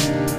Bye.